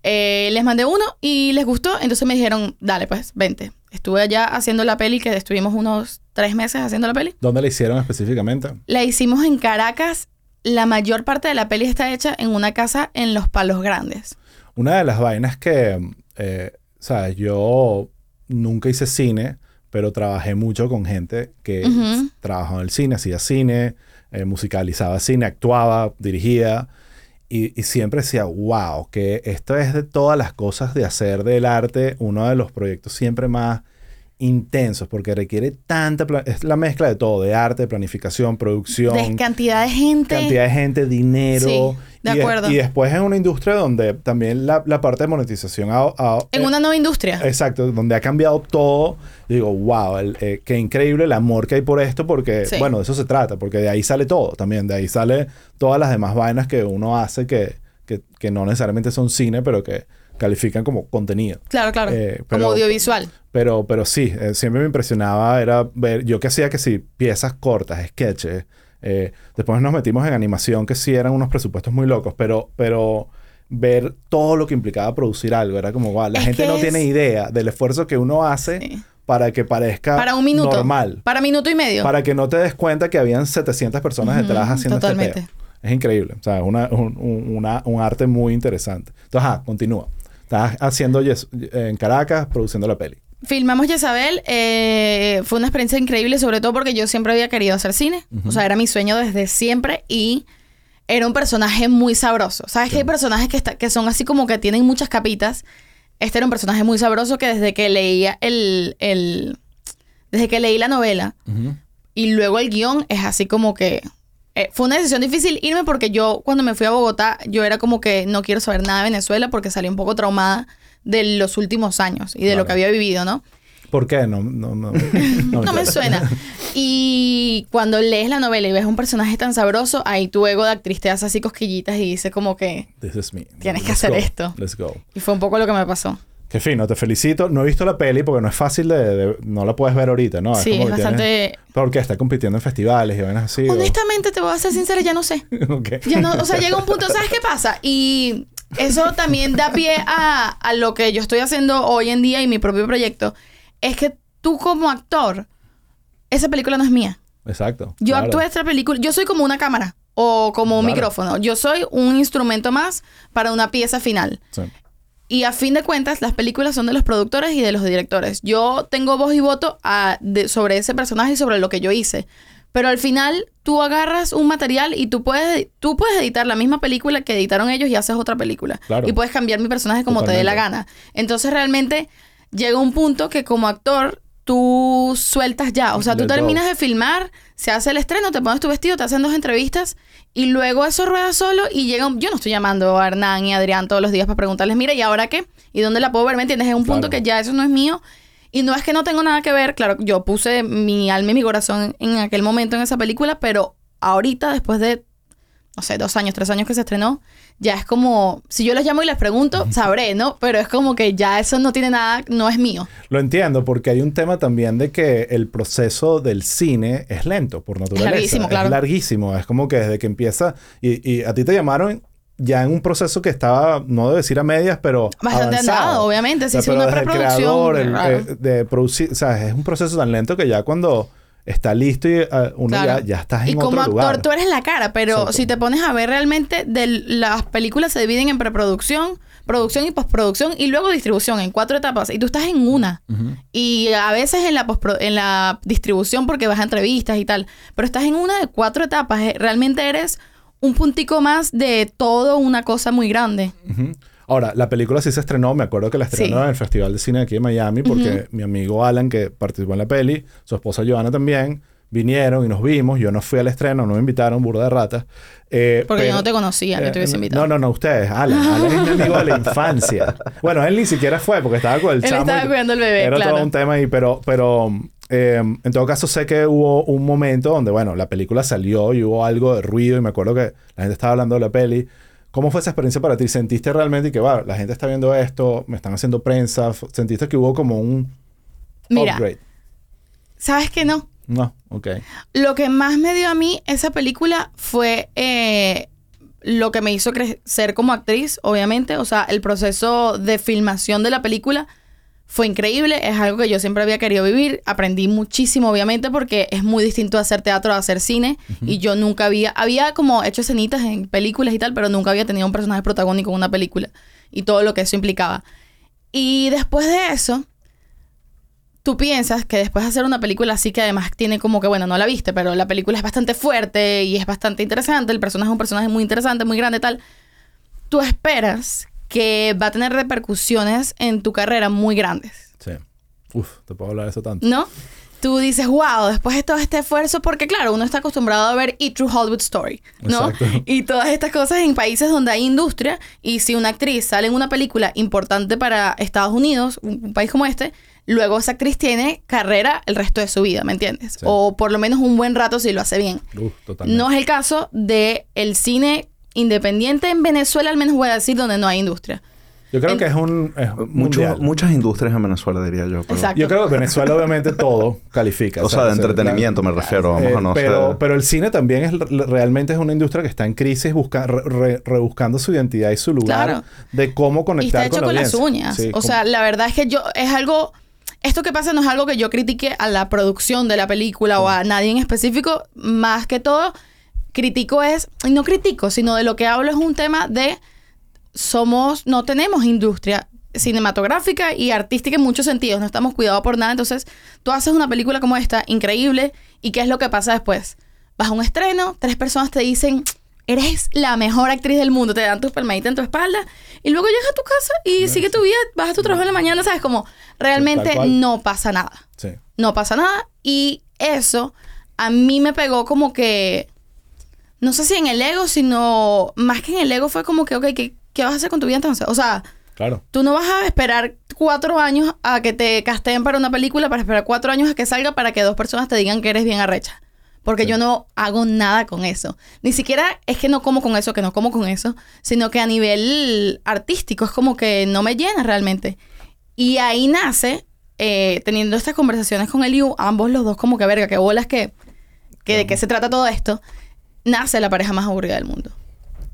les mandé uno y les gustó, entonces me dijeron, dale, pues, vente. Estuve allá haciendo la peli, que estuvimos unos tres meses haciendo la peli. ¿Dónde la hicieron específicamente? La hicimos en Caracas. La mayor parte de la peli está hecha en una casa en Los Palos Grandes. Una de las vainas que, eh, sabes, yo nunca hice cine, pero trabajé mucho con gente que trabajó en el cine, hacía cine, eh, musicalizaba cine, actuaba, dirigía. Y, y, siempre decía, wow, que esto es de todas las cosas de hacer del arte, uno de los proyectos siempre más intensos porque requiere tanta... Es la mezcla de todo, de arte, de planificación, producción. De cantidad de gente. cantidad de gente, dinero. Sí, de y acuerdo. y después es una industria donde también la, la parte de monetización ha, ha- En eh, una nueva industria. Exacto, donde ha cambiado todo. Digo, wow, el- eh, qué increíble el amor que hay por esto, porque, Sí. bueno, de eso se trata, porque de ahí sale todo también, de ahí sale todas las demás vainas que uno hace que, que, que no necesariamente son cine, pero que califican como contenido. Claro, claro. Eh, Como audiovisual. Pero, pero sí, eh, siempre me impresionaba era ver, yo que hacía que sí, piezas cortas, sketches. eh, después nos metimos en animación, que sí eran unos presupuestos muy locos, pero, pero ver todo lo que implicaba producir algo, era como, wow, la Es gente no es- tiene idea del esfuerzo que uno hace Sí. para que parezca Para un minuto. normal. Para minuto y medio. Para que no te des cuenta que habían 700 personas detrás haciendo totalmente. este peo. Es increíble. O sea, es una, un, un- una- un arte muy interesante. Entonces, ajá, continúa. Estás haciendo yes- en Caracas, produciendo la peli. Filmamos Jezabel. eh, fue una experiencia increíble, sobre todo porque yo siempre había querido hacer cine. O sea, era mi sueño desde siempre y era un personaje muy sabroso. ¿Sabes que hay personajes que, está- que son así como que tienen muchas capitas? Este era un personaje muy sabroso que desde que leía el... el desde que leí la novela y luego el guion es así como que... eh, fue una decisión difícil irme porque yo cuando me fui a Bogotá yo era como que no quiero saber nada de Venezuela porque salí un poco traumada de los últimos años y de lo Claro. que había vivido, ¿no? ¿Por qué? No, no, no. No me suena. Y cuando lees la novela y ves un personaje tan sabroso, ahí tu ego de actriz te hace así cosquillitas y dice como que... This is me. Tienes que Let's hacer go. esto. Let's go. Y fue un poco lo que me pasó. Qué fino, te felicito. No he visto la peli porque no es fácil de... de- no la puedes ver ahorita, ¿no? Sí, como es que tienes- bastante... Porque está compitiendo en festivales y vainas así. o- Honestamente, te voy a ser sincera, ya no sé. Ok. Ya no, o sea, llega un punto, ¿sabes qué pasa? Y eso también da pie a, a lo que yo estoy haciendo hoy en día y mi propio proyecto. Es que tú como actor, esa película no es mía. Exacto. Yo claro. actué esta película, yo soy como una cámara o como un Claro. micrófono. Yo soy un instrumento más para una pieza final. Sí. Y a fin de cuentas, las películas son de los productores y de los directores. Yo tengo voz y voto a- de- sobre ese personaje y sobre lo que yo hice. Pero al final, tú agarras un material y tú puedes, tú puedes editar la misma película que editaron ellos y haces otra película. Claro. Y puedes cambiar mi personaje como te dé la gana. Entonces, realmente, llega un punto que como actor, tú sueltas ya. O sea, tú terminas de filmar, se hace el estreno, te pones tu vestido, te hacen dos entrevistas y luego eso rueda solo y llega un... Yo no estoy llamando a Hernán y a Adrián todos los días para preguntarles, mira, ¿y ahora qué? ¿Y dónde la puedo ver? ¿Me entiendes? Es un punto que ya eso no es mío. Y no es que no tengo nada que ver, claro, yo puse mi alma y mi corazón en aquel momento en esa película, pero ahorita, después de, no sé, dos años, tres años que se estrenó, ya es como, si yo les llamo y les pregunto, sabré, ¿no? Pero es como que ya eso no tiene nada, no es mío. Lo entiendo porque hay un tema también de que el proceso del cine es lento por naturaleza. larguísimo, claro. Es larguísimo. Es como que desde que empieza... Y, y a ti te llamaron ya en un proceso que estaba, no debo decir a medias, pero Bastante avanzado. andado, obviamente. Si O sea, es pero una desde el preproducción, creador, el, claro. eh, de producir... O sea, es un proceso tan lento que ya cuando está listo y eh, uno Claro. ya, ya estás en y como otro actor lugar. tú eres la cara, pero Exacto. si te pones a ver realmente de las películas se dividen en preproducción, producción y postproducción y luego distribución en cuatro etapas y tú estás en una. Y a veces en la en la distribución porque vas a entrevistas y tal, pero estás en una de cuatro etapas, eh, realmente eres un puntico más de todo una cosa muy grande. Ahora, la película sí se estrenó, me acuerdo que la estrenaron Sí. en el Festival de Cine aquí en Miami, porque mi amigo Alan, que participó en la peli, su esposa Joana también, vinieron y nos vimos. Yo no fui al estreno, no me invitaron, burda de ratas. Eh, Porque yo pero- no te conocía, que te hubiese eh, invitado. No, no, no, ustedes. Alan. Alan es mi amigo de la infancia. Bueno, él ni siquiera fue porque estaba con el Él chamo. estaba y- cuidando al bebé, Era claro. todo un tema ahí, pero, pero eh, en todo caso sé que hubo un momento donde, bueno, la película salió y hubo algo de ruido y me acuerdo que la gente estaba hablando de la peli. ¿Cómo fue esa experiencia para ti? ¿Sentiste realmente que, va, la gente está viendo esto, me están haciendo prensa? ¿Sentiste que hubo como un Mira, upgrade? ¿sabes qué no? No, ok. Lo que más me dio a mí esa película fue eh, lo que me hizo crecer como actriz, obviamente. O sea, el proceso de filmación de la película fue increíble. Es algo que yo siempre había querido vivir. Aprendí muchísimo, obviamente, porque es muy distinto hacer teatro a hacer cine. Y yo nunca había... Había como hecho escenitas en películas y tal, pero nunca había tenido un personaje protagónico en una película. Y todo lo que eso implicaba. Y después de eso, tú piensas que después de hacer una película así que además tiene como que, bueno, no la viste, pero la película es bastante fuerte y es bastante interesante, el personaje es un personaje muy interesante, muy grande, tal, tú esperas que va a tener repercusiones en tu carrera muy grandes. Sí. Uf, te puedo hablar de eso tanto. ¿No? Tú dices, wow, después de todo este esfuerzo, porque claro, uno está acostumbrado a ver E True Hollywood Story, ¿no? Exacto. Y todas estas cosas en países donde hay industria, y si una actriz sale en una película importante para Estados Unidos, un un país como este, luego esa actriz tiene carrera el resto de su vida, ¿me entiendes? Sí. O por lo menos un buen rato si lo hace bien. Uf, totalmente. No es el caso de el cine independiente en Venezuela, al menos voy a decir, donde no hay industria. Yo creo en- que es un... Es Mucho- mundial. muchas industrias en Venezuela, diría yo. pero- Exacto. Yo creo que Venezuela obviamente todo califica. O sea, de entretenimiento me refiero, vamos eh, a no pero, ser- pero el cine también es realmente es una industria que está en crisis, busca, re- re- rebuscando su identidad y su lugar Claro. de cómo Y conectar está hecho con, con, la las uñas. Sí, o como- sea, la verdad es que yo es algo. Esto que pasa no es algo que yo critique a la producción de la película o a nadie en específico. Más que todo, critico es. No critico, sino de lo que hablo es un tema de. Somos. No tenemos industria cinematográfica y artística en muchos sentidos. No estamos cuidados por nada. Entonces, tú haces una película como esta, increíble. ¿Y qué es lo que pasa después? Vas a un estreno, tres personas te dicen. Eres la mejor actriz del mundo, te dan tus palmaditas en tu espalda y luego llegas a tu casa y sigue tu vida, vas a tu trabajo en la mañana, ¿sabes? Como realmente no pasa nada. sí. No pasa nada. Y eso a mí me pegó como que, no sé si en el ego, sino más que en el ego fue como que, ok, ¿qué, qué vas a hacer con tu vida entonces? O sea, Claro. tú no vas a esperar cuatro años a que te casteen para una película, para esperar cuatro años a que salga para que dos personas te digan que eres bien arrecha. Porque yo no hago nada con eso. Ni siquiera es que no como con eso, que no como con eso, sino que a nivel artístico es como que no me llena realmente. Y ahí nace, eh, teniendo estas conversaciones con Eliu, ambos los dos como que, verga, qué bolas que, que de qué se trata todo esto, nace la pareja más aburrida del mundo.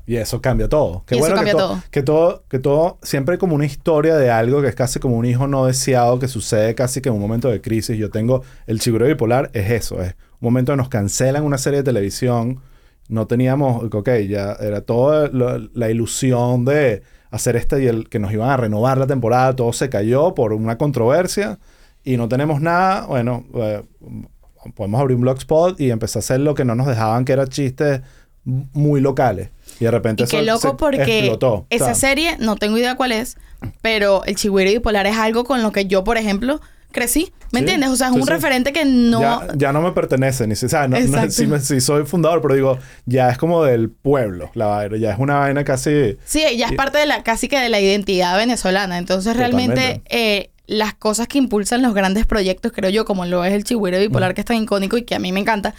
Y eso cambia todo. Qué Y eso bueno cambia que, to- todo. que todo, que todo, siempre hay como una historia de algo que es casi como un hijo no deseado que sucede casi que en un momento de crisis. Yo tengo el chigureo bipolar, es eso, es un momento que nos cancelan una serie de televisión. No teníamos, ok, ya era toda la ilusión de hacer este y el que nos iban a renovar la temporada, todo se cayó por una controversia y no tenemos nada. Bueno, eh, podemos abrir un blogspot y empezar a hacer lo que no nos dejaban, que eran chistes muy locales. Y de repente Y eso qué loco se porque explotó, esa serie, no tengo idea cuál es, pero el chigüiro bipolar es algo con lo que yo, por ejemplo, crecí. ¿Me Sí, entiendes? O sea, es sí, un sí. referente que no... Ya, ya no me pertenece, ni si, o sea, no, me- sí soy fundador, pero digo, ya es como del pueblo, la vaina, ya es una vaina casi... Sí, ya es parte de la, casi que de la identidad venezolana. Entonces, realmente, eh, las cosas que impulsan los grandes proyectos, creo yo, como lo es el chigüiro bipolar, que es tan icónico y que a mí me encanta,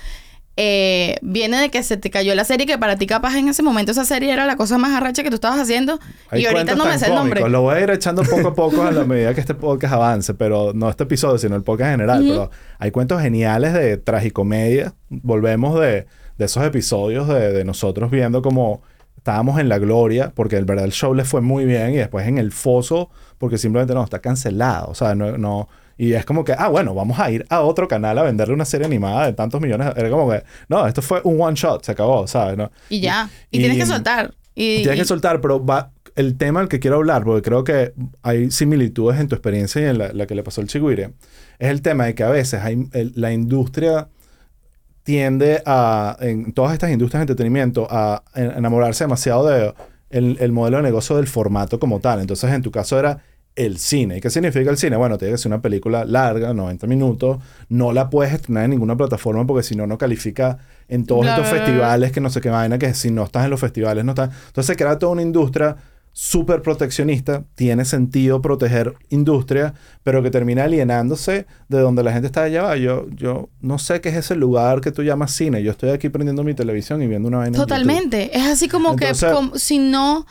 eh, viene de que se te cayó la serie, que para ti capaz en ese momento esa serie era la cosa más arracha que tú estabas haciendo. Hay y ahorita no me sé el nombre. Lo voy a ir echando poco a poco a la medida que este podcast avance, pero no este episodio, sino el podcast en general. Pero hay cuentos geniales de tragicomedia. Volvemos de, de esos episodios de, de nosotros viendo como estábamos en la gloria, porque el verdad el show les fue muy bien, y después en el foso, porque simplemente no, está cancelado. O sea, no, no- y es como que, ah, bueno, vamos a ir a otro canal a venderle una serie animada de tantos millones. Era como que, no, esto fue un one shot, se acabó, ¿sabes? ¿No? Y ya. Y, y- tienes que soltar. Y, Tienes que soltar, pero va, el tema del que quiero hablar, porque creo que hay similitudes en tu experiencia y en la, la que le pasó al Chigüire, es el tema de que a veces hay, el- la industria tiende a, en todas estas industrias de entretenimiento, a en- enamorarse demasiado de el, el modelo de negocio del formato como tal. Entonces, en tu caso era el cine. ¿Y qué significa el cine? Bueno, tiene que ser una película larga, 90 minutos. No la puedes estrenar en ninguna plataforma porque si no, no califica en todos Bla, estos bla, bla. festivales que no sé qué vaina, que si no estás en los festivales no estás. Entonces se crea toda una industria súper proteccionista. Tiene sentido proteger industria, pero que termina alienándose de donde la gente está allá. va. Yo, yo no sé qué es ese lugar que tú llamas cine. Yo estoy aquí prendiendo mi televisión y viendo una vaina. en. Totalmente. Es así como Entonces- que como si no...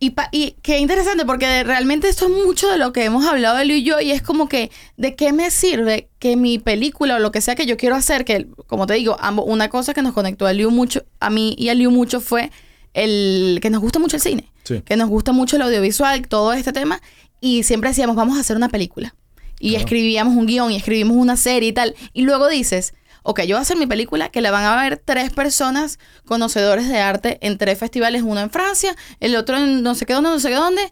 Y, pa- y qué interesante, porque realmente esto es mucho de lo que hemos hablado Liu y yo, y es como que, ¿de qué me sirve que mi película o lo que sea que yo quiero hacer, que como te digo, ambos, una cosa que nos conectó a Liu mucho, a mí y a Liu mucho fue el que nos gusta mucho el cine, Sí. que nos gusta mucho el audiovisual, todo este tema, y siempre decíamos, vamos a hacer una película. Y Claro. escribíamos un guion y escribimos una serie y tal. Y luego dices, ok, yo voy a hacer mi película que la van a ver tres personas conocedores de arte en tres festivales, uno en Francia, el otro en no sé qué dónde, no sé qué dónde,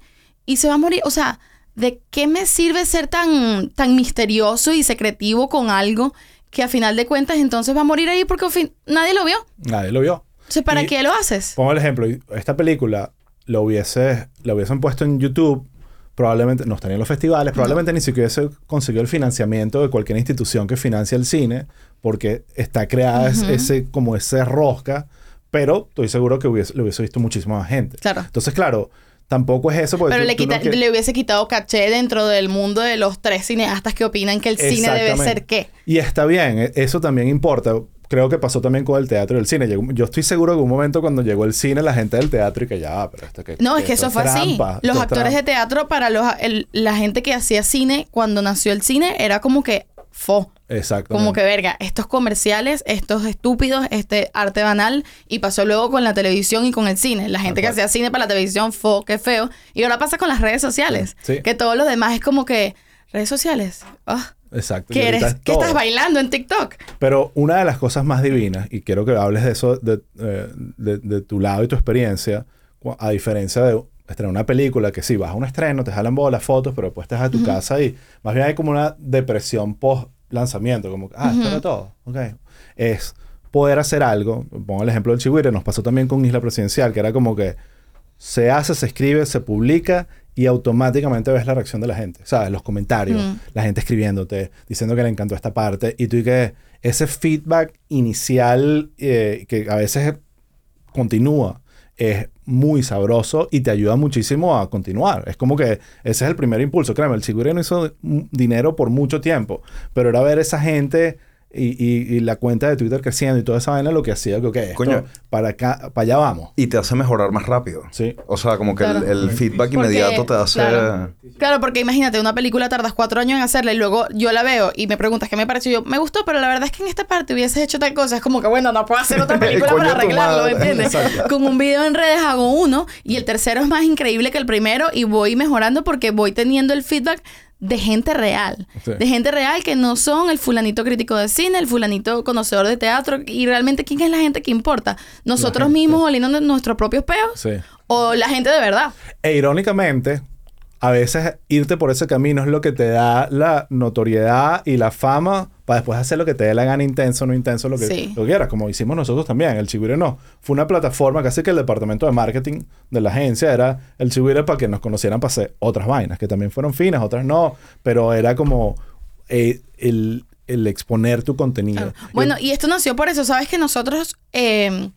y se va a morir. O sea, ¿de qué me sirve ser tan, tan misterioso y secretivo con algo que a final de cuentas entonces va a morir ahí porque fin, nadie lo vio? Nadie lo vio. O sea, ¿para Y- qué lo haces? Pongo el ejemplo. Esta película lo hubiese, la hubiesen puesto en YouTube probablemente no estaría en los festivales, probablemente ni siquiera hubiese conseguido el financiamiento de cualquier institución que financia el cine, porque está creada es- ese, como ese rosca, pero estoy seguro que hubiese, lo hubiese visto muchísima más gente. Claro. Entonces, claro, tampoco es eso porque Pero tú- le, no hubiese quitado caché dentro del mundo de los tres cineastas que opinan que el cine debe ser qué. Y está bien, e- eso también importa. Creo que pasó también con el teatro y el cine. Llegó- yo estoy seguro que un momento cuando llegó el cine, la gente del teatro y que ya, ah, pero esto que No, es que eso fue así. Los actores de teatro para los, el- la gente que hacía cine, cuando nació el cine, era como que fo. Exacto. Como que verga, estos comerciales, estos estúpidos, este arte banal, y pasó luego con la televisión y con el cine. La gente que cual. hacía cine para la televisión, fo, qué feo. Y ahora pasa con las redes sociales. Sí. Que todos los demás es como que, redes sociales, ah, Exacto. ¿qué eres? ¿Qué estás bailando en TikTok? Pero una de las cosas más divinas, y quiero que hables de eso, de, eh, de- de tu lado y tu experiencia, a diferencia de estrenar una película que sí, vas a un estreno, te jalan bolas, fotos, pero después vas a tu casa y más bien hay como una depresión post lanzamiento, como, ah, esto era todo, ok. Es poder hacer algo, pongo el ejemplo del Chihuire, nos pasó también con Isla Presidencial, que era como que se hace, se escribe, se publica y automáticamente ves la reacción de la gente, ¿sabes? Los comentarios, Mm. la gente escribiéndote, diciendo que le encantó esta parte y tú y que ese feedback inicial eh, que a veces continúa es muy sabroso y te ayuda muchísimo a continuar. Es como que ese es el primer impulso. Créeme, el Sigüire no hizo dinero por mucho tiempo, pero era ver esa gente y, y- y la cuenta de Twitter creciendo y toda esa vaina lo que hacía que, ok, esto, Coño. para acá, para allá vamos. Y te hace mejorar más rápido. Sí. O sea, como que el- Claro. el, feedback Porque, inmediato te hace... claro. Claro, porque imagínate, una película tardas cuatro años en hacerla y luego yo la veo y me preguntas qué me pareció. Yo, me gustó, pero la verdad es que en esta parte hubieses hecho tal cosa. Es como que, bueno, no puedo hacer otra película para arreglarlo, ¿me madre. entiendes? Con un video en redes hago uno y el tercero es más increíble que el primero y voy mejorando porque voy teniendo el feedback de gente real. Sí. De gente real que no son el fulanito crítico de cine, el fulanito conocedor de teatro y realmente quién es la gente que importa. Nosotros mismos oliendo nuestros propios peos Sí. o la gente de verdad. E irónicamente, a veces irte por ese camino es lo que te da la notoriedad y la fama para después hacer lo que te dé la gana intenso, no intenso, lo que, Sí. lo que quieras, como hicimos nosotros también. El Chigüire no. Fue una plataforma, casi que el departamento de marketing de la agencia era el Chigüire para que nos conocieran para hacer otras vainas, que también fueron finas, otras no, pero era como eh, el, el exponer tu contenido. Claro. Bueno, y esto nació por eso. Sabes que nosotros, eh,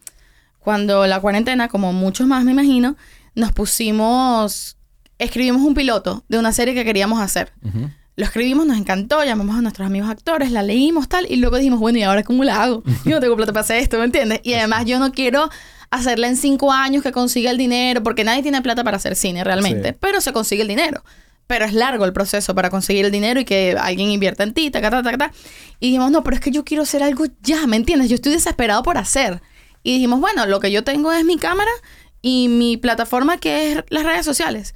cuando la cuarentena, como muchos más me imagino, nos pusimos, escribimos un piloto de una serie que queríamos hacer. Ujú. Lo escribimos, nos encantó, llamamos a nuestros amigos actores, la leímos tal, y luego dijimos, bueno, ¿y ahora cómo la hago? Yo no tengo plata para hacer esto, ¿me entiendes? Y además yo no quiero hacerla en cinco años que consiga el dinero, porque nadie tiene plata para hacer cine realmente, Sí. pero se consigue el dinero. Pero es largo el proceso para conseguir el dinero y que alguien invierta en ti, ta, ta, ta, ta, ta. Y dijimos, no, pero es que yo quiero hacer algo ya, ¿me entiendes? Yo estoy desesperado por hacer. Y dijimos, bueno, lo que yo tengo es mi cámara y mi plataforma que es las redes sociales.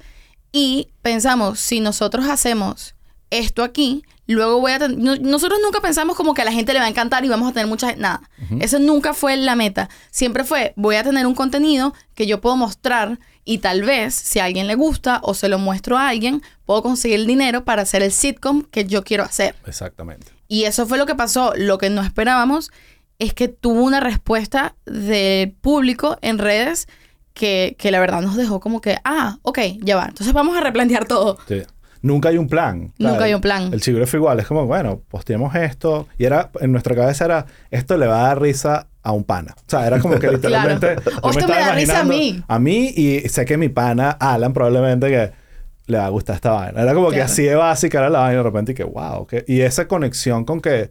Y pensamos, si nosotros hacemos esto aquí, luego voy a tener... no- nosotros nunca pensamos como que a la gente le va a encantar y vamos a tener mucha... Nada. Eso nunca fue la meta. Siempre fue, voy a tener un contenido que yo puedo mostrar y tal vez, si a alguien le gusta o se lo muestro a alguien, puedo conseguir el dinero para hacer el sitcom que yo quiero hacer. Exactamente. Y eso fue lo que pasó. Lo que no esperábamos es que tuvo una respuesta del público en redes que, que la verdad nos dejó como que, ah, ok, ya va. Entonces vamos a replantear todo. Sí. Nunca hay un plan. Nunca hay un plan. El Chigüire fue igual. Es como, bueno, posteemos esto. Y era, en nuestra cabeza era, esto le va a dar risa a un pana. O sea, era como que literalmente... O esto me estaba da risa a mí. A mí y sé que mi pana, Alan, probablemente que le va a gustar esta vaina. Era como que así de básica era la vaina y de repente y que, wow. que- y esa conexión con que...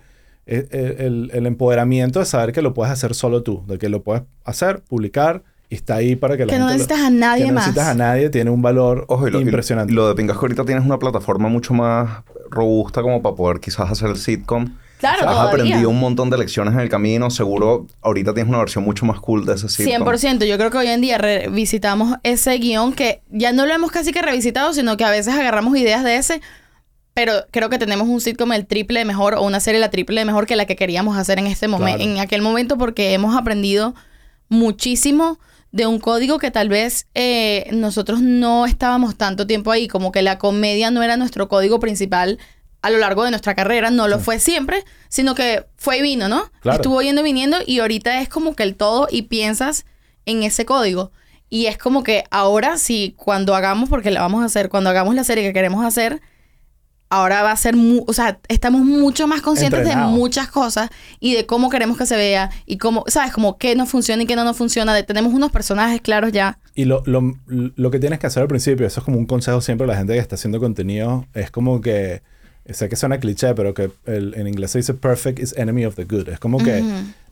eh, eh, El, el empoderamiento de saber que lo puedes hacer solo tú. De que lo puedes hacer, publicar está ahí para que la Que no gente lo- necesitas a nadie que no más. necesitas a nadie. Tiene un valor Ojo, y lo, y impresionante. lo de Pingas que ahorita tienes una plataforma mucho más robusta como para poder quizás hacer el sitcom. Claro, Has todavía. aprendido un montón de lecciones en el camino. Seguro ahorita tienes una versión mucho más cool de ese sitcom. 100%. Yo creo que hoy en día revisitamos ese guion que ya no lo hemos casi que revisitado, sino que a veces agarramos ideas de ese. Pero creo que tenemos un sitcom el triple de mejor o una serie la triple de mejor que la que queríamos hacer en este momento, Claro. en aquel momento, porque hemos aprendido muchísimo de un código que tal vez eh, nosotros no estábamos tanto tiempo ahí, como que la comedia no era nuestro código principal a lo largo de nuestra carrera, no lo fue siempre, sino que fue y vino, ¿no? Claro. Estuvo yendo y viniendo y ahorita es como que el todo y piensas en ese código. Y es como que ahora sí, cuando hagamos, porque la vamos a hacer, cuando hagamos la serie que queremos hacer, ahora va a ser, o sea, estamos mucho más conscientes de muchas cosas y de cómo queremos que se vea y cómo, ¿sabes? Como qué nos funciona y qué no nos funciona. De, tenemos unos personajes claros ya. Y lo, lo, lo, que tienes que hacer al principio, eso es como un consejo siempre a la gente que está haciendo contenido, es como que, sé que suena cliché, pero que en inglés se dice perfect is enemy of the good. Es como que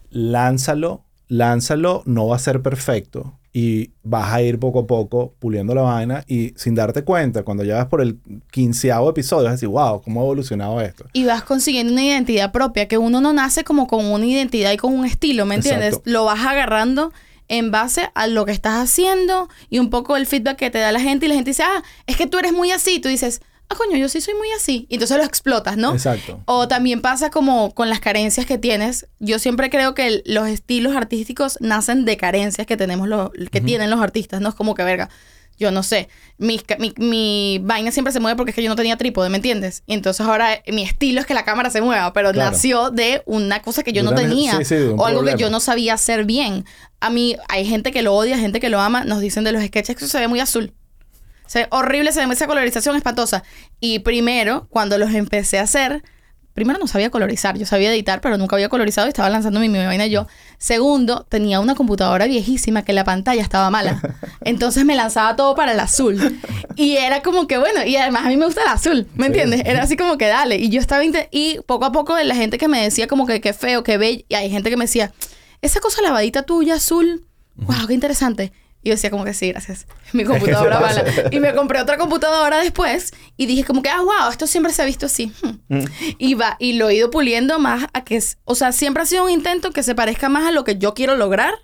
lánzalo, lánzalo, no va a ser perfecto y vas a ir poco a poco puliendo la vaina y sin darte cuenta, cuando ya vas por el quinceavo episodio, vas a decir, wow, ¿cómo ha evolucionado esto? Y vas consiguiendo una identidad propia, que uno no nace como con una identidad y con un estilo, ¿me entiendes? Lo vas agarrando en base a lo que estás haciendo y un poco el feedback que te da la gente y la gente dice, ah, es que tú eres muy así, tú dices, ah, coño, yo sí soy muy así. Y entonces lo explotas, ¿no? Exacto. O también pasa como con las carencias que tienes. Yo siempre creo que los estilos artísticos nacen de carencias que tenemos los, que tienen los artistas, ¿no? Es como que, verga, yo no sé, mi, mi, vaina siempre se mueve porque es que yo no tenía trípode, ¿me entiendes? Y entonces ahora mi estilo es que la cámara se mueva, pero nació de una cosa que yo, no tenía o algo que yo no sabía hacer bien. A mí hay gente que lo odia, gente que lo ama, nos dicen de los sketches que eso se ve muy azul. Se horrible, se ve esa colorización espantosa. Y primero, cuando los empecé a hacer, primero no sabía colorizar, yo sabía editar, pero nunca había colorizado y estaba lanzando mi, mi vaina yo. Segundo, tenía una computadora viejísima que la pantalla estaba mala. Entonces me lanzaba todo para el azul. Y era como que, bueno, y además a mí me gusta el azul, ¿me entiendes? Era así como que dale. Y yo estaba, y poco a poco la gente que me decía como que qué feo, qué bello, y hay gente que me decía, esa cosa lavadita tuya azul, wow, qué interesante. Y yo decía como que sí, gracias. Mi computadora mala. Y me compré otra computadora después y dije como que, ah, wow, esto siempre se ha visto así. Hmm. Mm. Y va, y lo he ido puliendo más a que, o sea, siempre ha sido un intento que se parezca más a lo que yo quiero lograr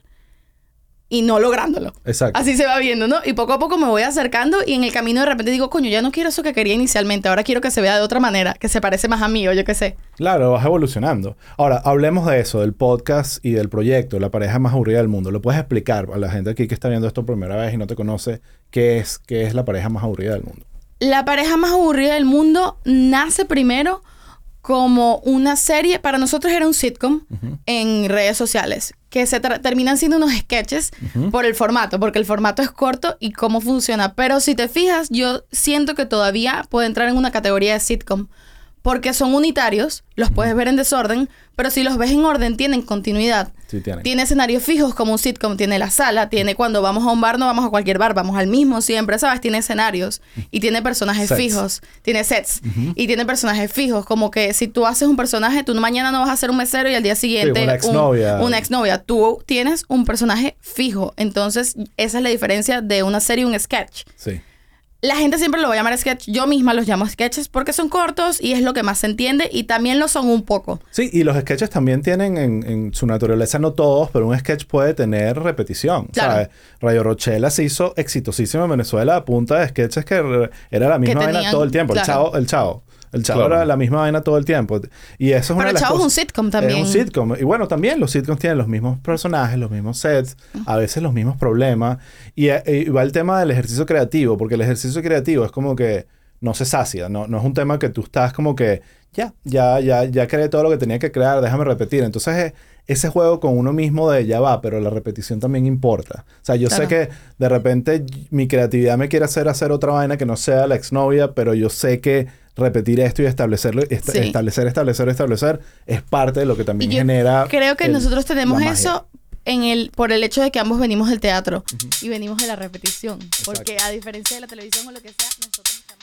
y no lográndolo. Exacto. Así se va viendo, ¿no? Y poco a poco me voy acercando y en el camino de repente digo, coño, ya no quiero eso que quería inicialmente, ahora quiero que se vea de otra manera, que se parece más a mí o yo qué sé. Claro, vas evolucionando. Ahora, hablemos de eso, del podcast y del proyecto, la pareja más aburrida del mundo. ¿Lo puedes explicar a la gente aquí que está viendo esto por primera vez y no te conoce qué es, qué es la pareja más aburrida del mundo? La pareja más aburrida del mundo nace primero como una serie, para nosotros era un sitcom en redes sociales, que se terminan siendo unos sketches por el formato, porque el formato es corto y cómo funciona. Pero si te fijas, yo siento que todavía puede entrar en una categoría de sitcom, porque son unitarios, los puedes ver en desorden, pero si los ves en orden, tienen continuidad. tiene. escenarios fijos como un sitcom, tiene la sala, tiene cuando vamos a un bar, no vamos a cualquier bar, vamos al mismo siempre, ¿sabes? Tiene escenarios y tiene personajes fijos, tiene sets y tiene personajes fijos, como que si tú haces un personaje, tú mañana no vas a ser un mesero y al día siguiente una exnovia. una exnovia. Tú tienes un personaje fijo, entonces esa es la diferencia de una serie y un sketch. Sí. La gente siempre lo va a llamar sketch. Yo misma los llamo sketches porque son cortos y es lo que más se entiende y también lo son un poco. Sí, y los sketches también tienen en, su naturaleza, no todos, pero un sketch puede tener repetición. ¿sabes? Rayo Rochela se hizo exitosísimo en Venezuela a punta de sketches que era la misma vaina todo el tiempo. El chavo, el chavo. El chavo era la misma vaina todo el tiempo. Y eso es una Pero el chavo es un sitcom también. Es un sitcom. Y bueno, también los sitcoms tienen los mismos personajes, los mismos sets, a veces los mismos problemas. Y, eh, va el tema del ejercicio creativo, porque el ejercicio creativo es como que no se sacia. No, no es un tema que tú estás como que ya, ya, ya, ya creé todo lo que tenía que crear, déjame repetir. Entonces, eh, ese juego con uno mismo de ya va, pero la repetición también importa. O sea, yo sé que de repente mi creatividad me quiere hacer hacer otra vaina que no sea la exnovia, pero yo sé que repetir esto y establecerlo, establecer, establecer, establecer, es parte de lo que también genera. Creo que nosotros tenemos eso en el, por el hecho de que ambos venimos del teatro y venimos de la repetición. Porque a diferencia de la televisión o lo que sea, nosotros estamos.